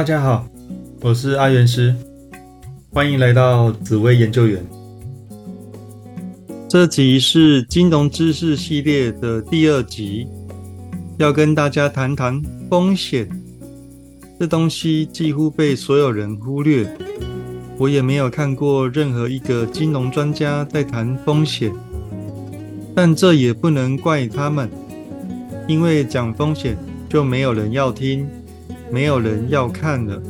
大家好，我是阿元师，欢迎来到紫薇研究员。这集是金融知识系列的第二集，要跟大家谈谈风险。这东西几乎被所有人忽略，我也没有看过任何一个金融专家在谈风险。但这也不能怪他们，因为讲风险就没有人要听。没有人要看了，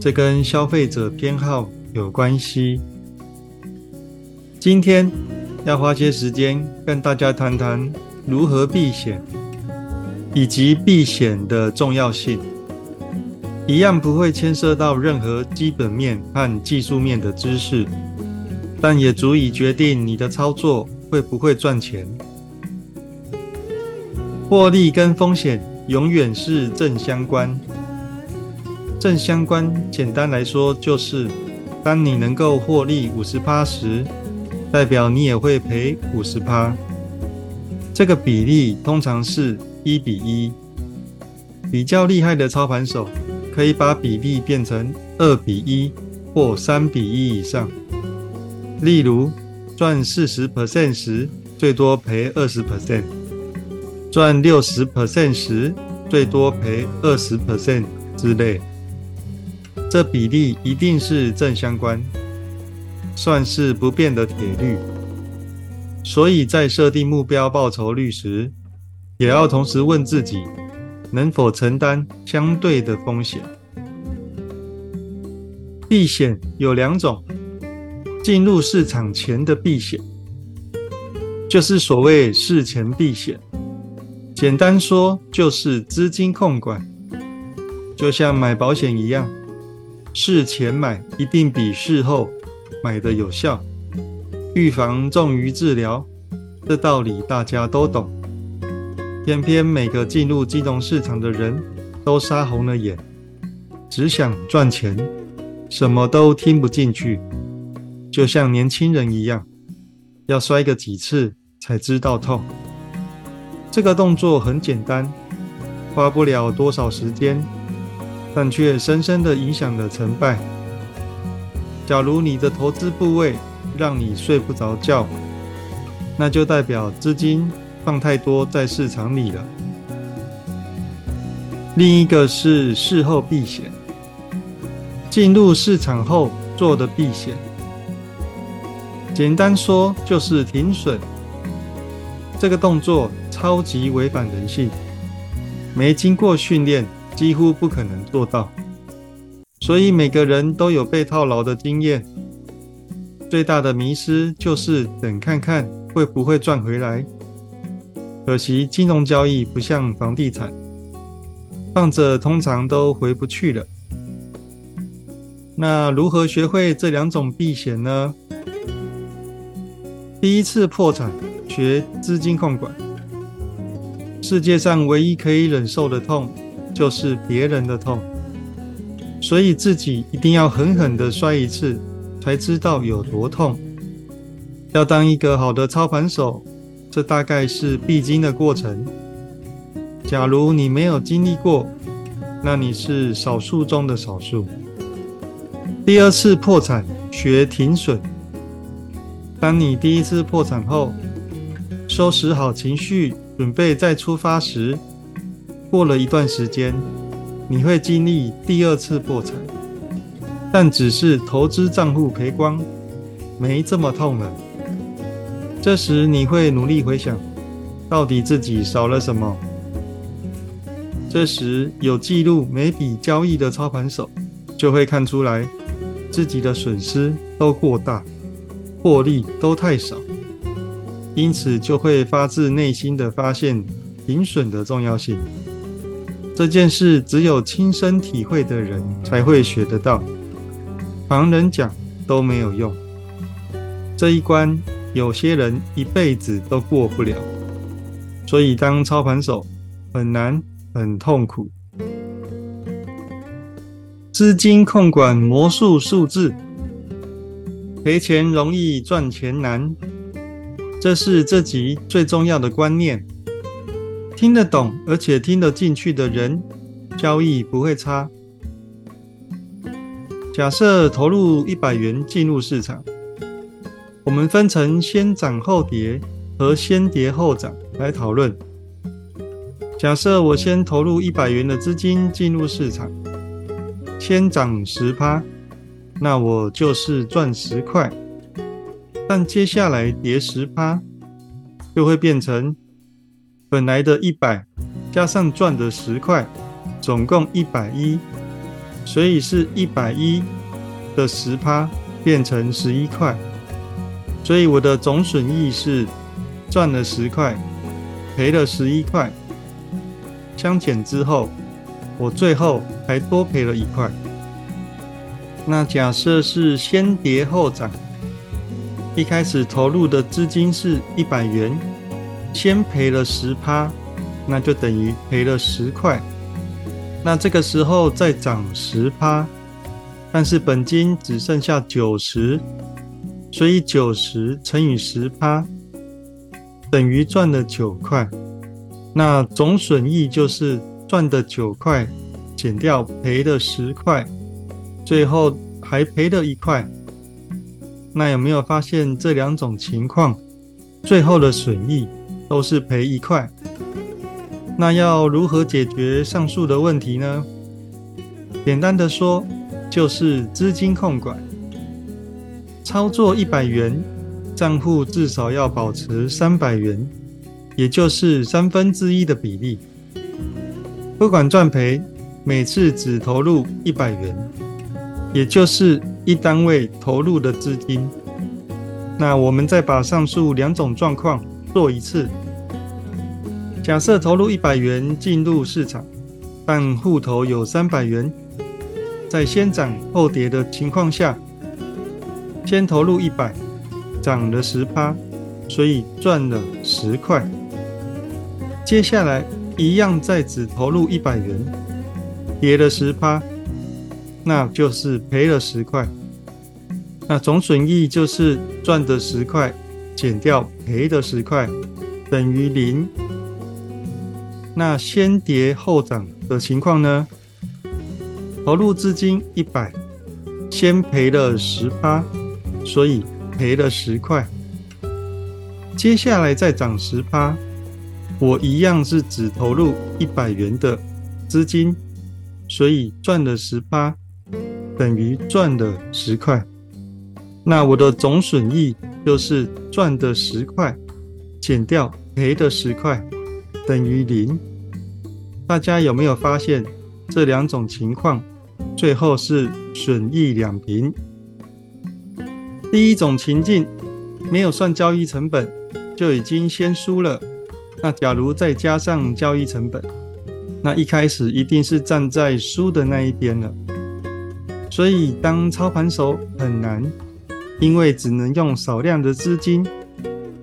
这跟消费者偏好有关系。今天要花些时间跟大家谈谈如何避险，以及避险的重要性。一样不会牵涉到任何基本面和技术面的知识，但也足以决定你的操作会不会赚钱。获利跟风险永远是正相关。正相关，简单来说就是，当你能够获利五十趴时，代表你也会赔五十趴。这个比例通常是一比一。比较厉害的操盘手可以把比例变成二比一或三比一以上。例如，赚四十 percent 时，最多赔二十 percent；赚六十 percent 时，最多赔二十 percent 之类。这比例一定是正相关，算是不变的铁律。所以在设定目标报酬率时，也要同时问自己，能否承担相对的风险。避险有两种，进入市场前的避险，就是所谓事前避险。简单说，就是资金控管，就像买保险一样。事前买一定比事后买的有效，预防重于治疗，这道理大家都懂。偏偏每个进入金融市场的人都杀红了眼，只想赚钱，什么都听不进去，就像年轻人一样，要摔个几次才知道痛。这个动作很简单，花不了多少时间。但却深深的影响了成败。假如你的投资部位让你睡不着觉，那就代表资金放太多在市场里了。另一个是事后避险，进入市场后做的避险，简单说就是停损。这个动作超级违反人性，没经过训练。几乎不可能做到，所以每个人都有被套牢的经验。最大的迷失就是等看看会不会赚回来。可惜金融交易不像房地产，放着通常都回不去了。那如何学会这两种避险呢？第一次破产学资金控管，世界上唯一可以忍受的痛。就是别人的痛，所以自己一定要狠狠的摔一次，才知道有多痛。要当一个好的操盘手，这大概是必经的过程。假如你没有经历过，那你是少数中的少数。第二次破产学停损，当你第一次破产后，收拾好情绪，准备再出发时。过了一段时间，你会经历第二次破产，但只是投资账户赔光，没这么痛了。这时你会努力回想，到底自己少了什么。这时有记录每笔交易的操盘手就会看出来，自己的损失都过大，获利都太少，因此就会发自内心的发现停损的重要性。这件事只有亲身体会的人才会学得到，旁人讲都没有用。这一关有些人一辈子都过不了，所以当操盘手很难很痛苦。资金控管魔术数字，赔钱容易赚钱难，这是这集最重要的观念。听得懂而且听得进去的人，交易不会差；假设投入一百元进入市场，我们分成先涨后跌和先跌后涨来讨论。假设我先投入一百元的资金进入市场，先涨十趴，那我就是赚十块。但接下来跌十趴，就会变成本来的一百加上赚的十块，总共一百一，所以是一百一的十趴变成十一块，所以我的总损益是赚了十块，赔了十一块。相减之后，我最后还多赔了一块。那假设是先跌后涨。一开始投入的资金是一百元，先赔了十趴，那就等于赔了十块。那这个时候再涨十趴，但是本金只剩下九十，所以九十乘以十趴等于赚了九块。那总损益就是赚的九块减掉赔的十块，最后还赔了一块。那有没有发现这两种情况，最后的损益都是赔一块？那要如何解决上述的问题呢？简单的说，就是资金控管。操作一百元，账户至少要保持三百元，也就是三分之一的比例。不管赚赔，每次只投入一百元。也就是一单位投入的资金。那我们再把上述两种状况做一次。假设投入一百元进入市场，但户头有三百元，在先涨后跌的情况下，先投入一百，涨了十趴，所以赚了十块。接下来一样再只投入一百元，跌了十趴。那就是赔了十块，那总损益就是赚的十块减掉赔的十块，等于零。那先跌后涨的情况呢？投入资金一百，先赔了十八，所以赔了十块。接下来再涨十八，我一样是只投入一百元的资金，所以赚了十八。等于赚了十块，那我的总损益就是赚的十块减掉赔的十块，等于零。大家有没有发现这两种情况最后是损益两平？第一种情境没有算交易成本就已经先输了，那假如再加上交易成本，那一开始一定是站在输的那一边了。所以，当操盘手很难，因为只能用少量的资金，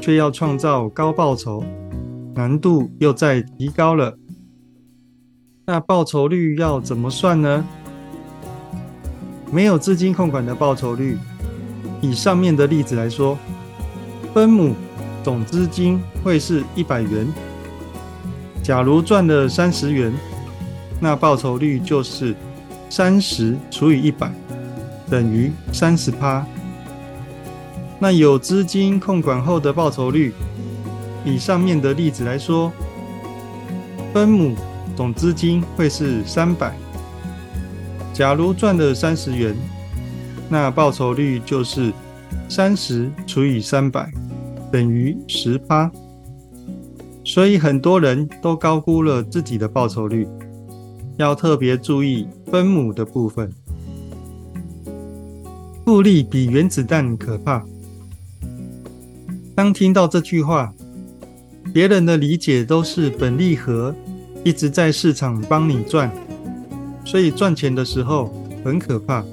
却要创造高报酬，难度又在提高了。那报酬率要怎么算呢？没有资金控管的报酬率，以上面的例子来说，分母总资金会是一百元。假如赚了三十元，那报酬率就是。三十除以一百等于三十趴。那有资金控管后的报酬率，以上面的例子来说，分母总资金会是三百。假如赚了三十元，那报酬率就是三十除以三百等于十趴。所以很多人都高估了自己的报酬率。要特别注意分母的部分，复利比原子弹可怕。当听到这句话，别人的理解都是本利和一直在市场帮你赚，所以赚钱的时候很可怕。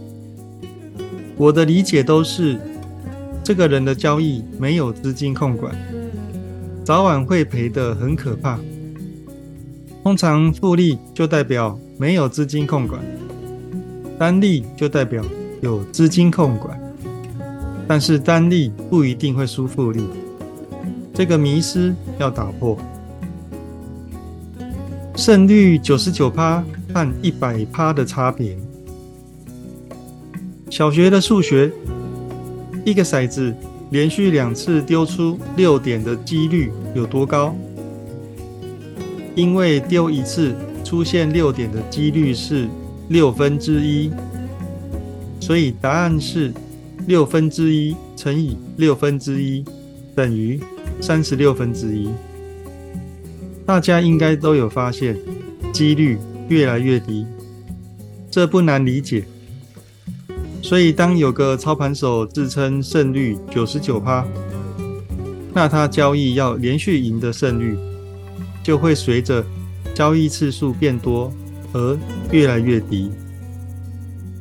我的理解都是这个人的交易没有资金控管，早晚会赔的很可怕。通常复利就代表没有资金控管，单利就代表有资金控管，但是单利不一定会输复利，这个迷失要打破。胜率九十九趴和一百趴的差别，小学的数学，一个骰子连续两次丢出六点的几率有多高？因为丢一次出现六点的几率是六分之一，所以答案是六分之一乘以六分之一等于三十六分之一。大家应该都有发现，几率越来越低，这不难理解。所以当有个操盘手自称胜率九十九趴，那他交易要连续赢的胜率。就会随着交易次数变多而越来越低。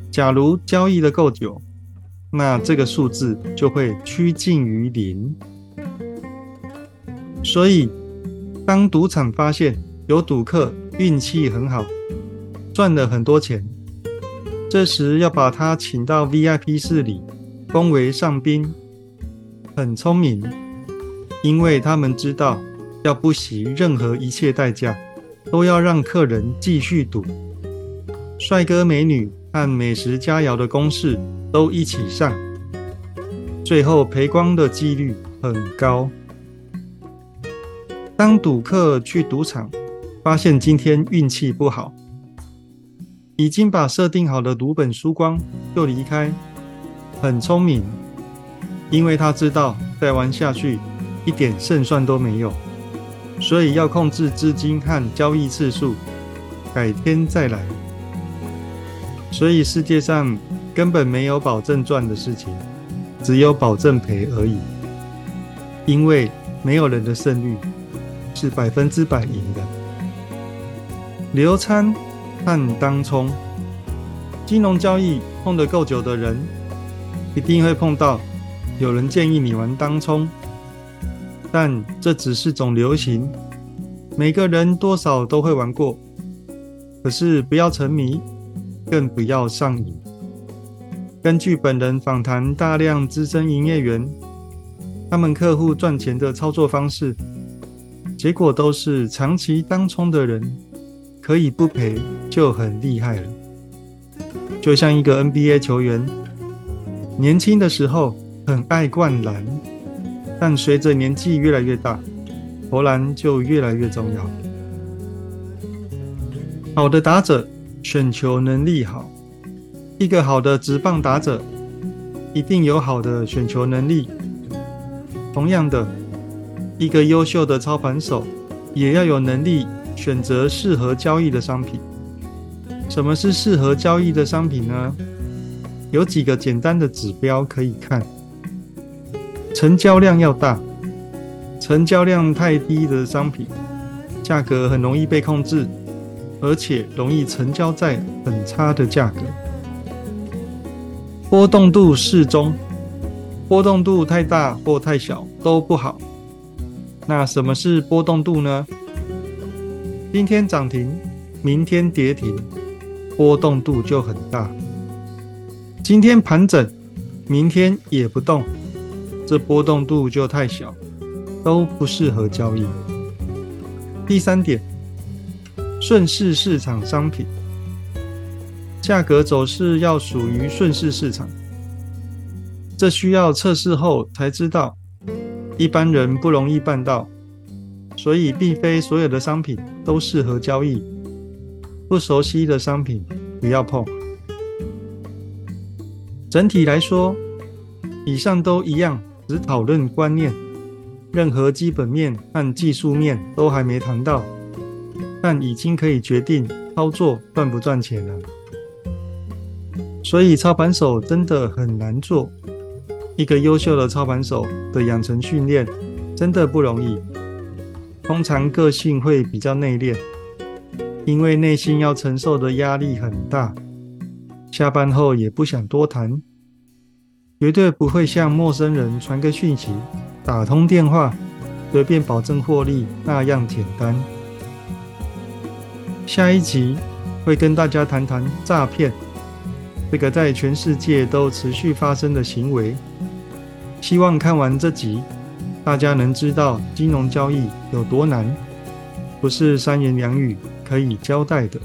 假如交易的够久，那这个数字就会趋近于零。所以，当赌场发现有赌客运气很好，赚了很多钱，这时要把他请到 VIP 室里，封为上宾，很聪明，因为他们知道。要不惜任何一切代价，都要让客人继续赌。帅哥美女和美食佳肴的公式都一起上，最后赔光的几率很高。当赌客去赌场，发现今天运气不好，已经把设定好的赌本输光就离开，很聪明，因为他知道再玩下去一点胜算都没有。所以要控制资金和交易次数，改天再来。所以世界上根本没有保证赚的事情，只有保证赔而已。因为没有人的胜率是百分之百赢的。流仓和当冲，金融交易碰得够久的人，一定会碰到有人建议你玩当冲。但这只是种流行，每个人多少都会玩过。可是不要沉迷，更不要上瘾。根据本人访谈大量资深营业员，他们客户赚钱的操作方式，结果都是长期当冲的人可以不赔就很厉害了。就像一个 NBA 球员，年轻的时候很爱灌篮。但随着年纪越来越大，投篮就越来越重要。好的打者选球能力好，一个好的直棒打者一定有好的选球能力。同样的，一个优秀的操盘手也要有能力选择适合交易的商品。什么是适合交易的商品呢？有几个简单的指标可以看。成交量要大，成交量太低的商品，价格很容易被控制，而且容易成交在很差的价格。波动度适中，波动度太大或太小都不好。那什么是波动度呢？今天涨停，明天跌停，波动度就很大。今天盘整，明天也不动。这波动度就太小，都不适合交易。第三点，顺势市场商品价格走势要属于顺势市场，这需要测试后才知道，一般人不容易办到，所以并非所有的商品都适合交易，不熟悉的商品不要碰。整体来说，以上都一样。只讨论观念，任何基本面和技术面都还没谈到，但已经可以决定操作赚不赚钱了。所以操盘手真的很难做，一个优秀的操盘手的养成训练真的不容易。通常个性会比较内敛，因为内心要承受的压力很大，下班后也不想多谈。绝对不会像陌生人传个讯息、打通电话，随便保证获利那样简单。下一集会跟大家谈谈诈骗，这个在全世界都持续发生的行为。希望看完这集，大家能知道金融交易有多难，不是三言两语可以交代的。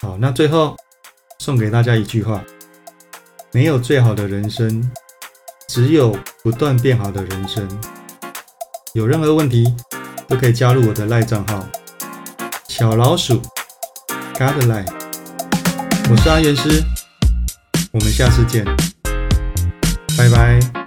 好，那最后。送给大家一句话：没有最好的人生，只有不断变好的人生。有任何问题都可以加入我的赖账号小老鼠，Godlie，，我是阿元师，我们下次见，拜拜。